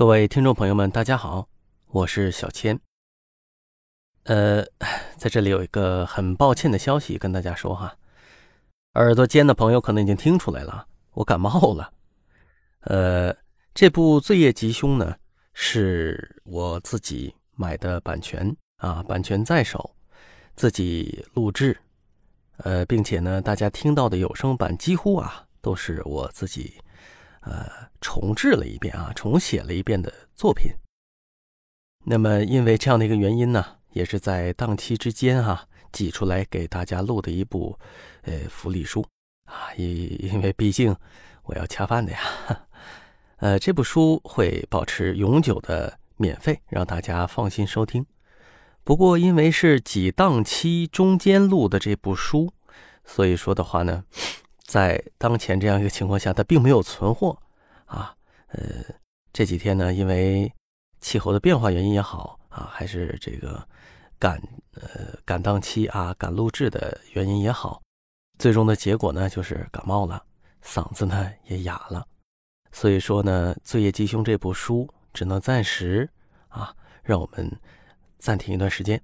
各位听众朋友们，大家好，我是小千。呃，在这里有一个很抱歉的消息跟大家说哈，耳朵尖的朋友可能已经听出来了，我感冒了。呃，这部《罪业吉凶》呢，是我自己买的版权啊，版权在手，自己录制，呃，并且呢，大家听到的有声版几乎啊都是我自己。呃，重制了一遍啊，重写了一遍的作品。那么，因为这样的一个原因呢，也是在档期之间哈挤出来给大家录的一部呃福利书啊，因因为毕竟我要恰饭的呀。呃，这部书会保持永久的免费，让大家放心收听。不过，因为是挤档期中间录的这部书，所以说的话呢。在当前这样一个情况下，它并没有存货啊。呃，这几天呢，因为气候的变化原因也好啊，还是这个赶呃赶档期啊、赶录制的原因也好，最终的结果呢，就是感冒了，嗓子呢也哑了。所以说呢，《罪业吉凶》这部书只能暂时啊，让我们暂停一段时间。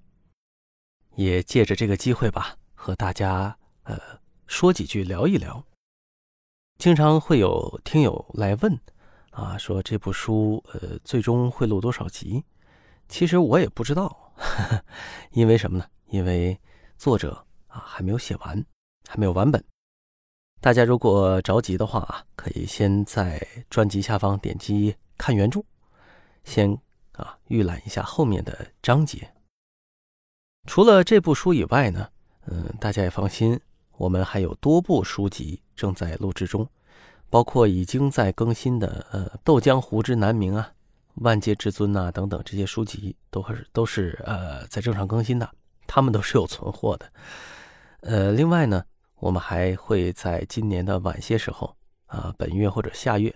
也借着这个机会吧，和大家呃。说几句，聊一聊。经常会有听友来问，啊，说这部书，呃，最终会录多少集？其实我也不知道，因为什么呢？因为作者啊还没有写完，还没有完本。大家如果着急的话啊，可以先在专辑下方点击看原著，先啊预览一下后面的章节。除了这部书以外呢，嗯，大家也放心。我们还有多部书籍正在录制中，包括已经在更新的呃《斗江湖之南冥》啊、《万界至尊》呐等等这些书籍，都是都是呃在正常更新的，他们都是有存货的。呃，另外呢，我们还会在今年的晚些时候啊，本月或者下月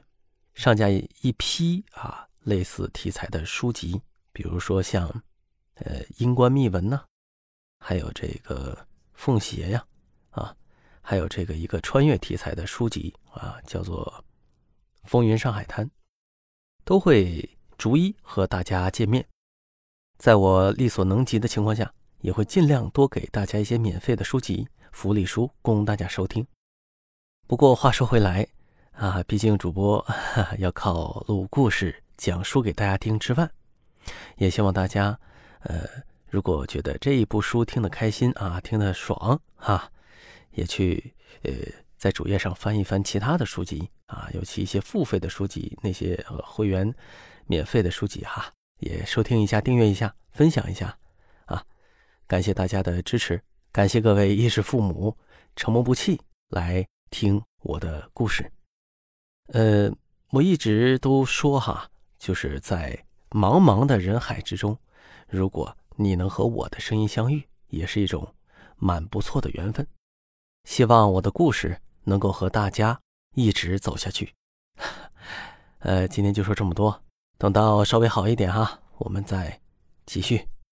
上架一批啊类似题材的书籍，比如说像呃《阴关秘闻》呐，还有这个《凤邪》呀。啊，还有这个一个穿越题材的书籍啊，叫做《风云上海滩》，都会逐一和大家见面。在我力所能及的情况下，也会尽量多给大家一些免费的书籍、福利书供大家收听。不过话说回来啊，毕竟主播哈要靠录故事、讲书给大家听吃饭，也希望大家呃，如果觉得这一部书听得开心啊，听得爽哈。也去呃，在主页上翻一翻其他的书籍啊，尤其一些付费的书籍，那些会员免费的书籍哈，也收听一下，订阅一下，分享一下啊！感谢大家的支持，感谢各位衣食父母承蒙不弃来听我的故事。呃，我一直都说哈，就是在茫茫的人海之中，如果你能和我的声音相遇，也是一种蛮不错的缘分。希望我的故事能够和大家一直走下去。呃，今天就说这么多，等到稍微好一点哈，我们再继续。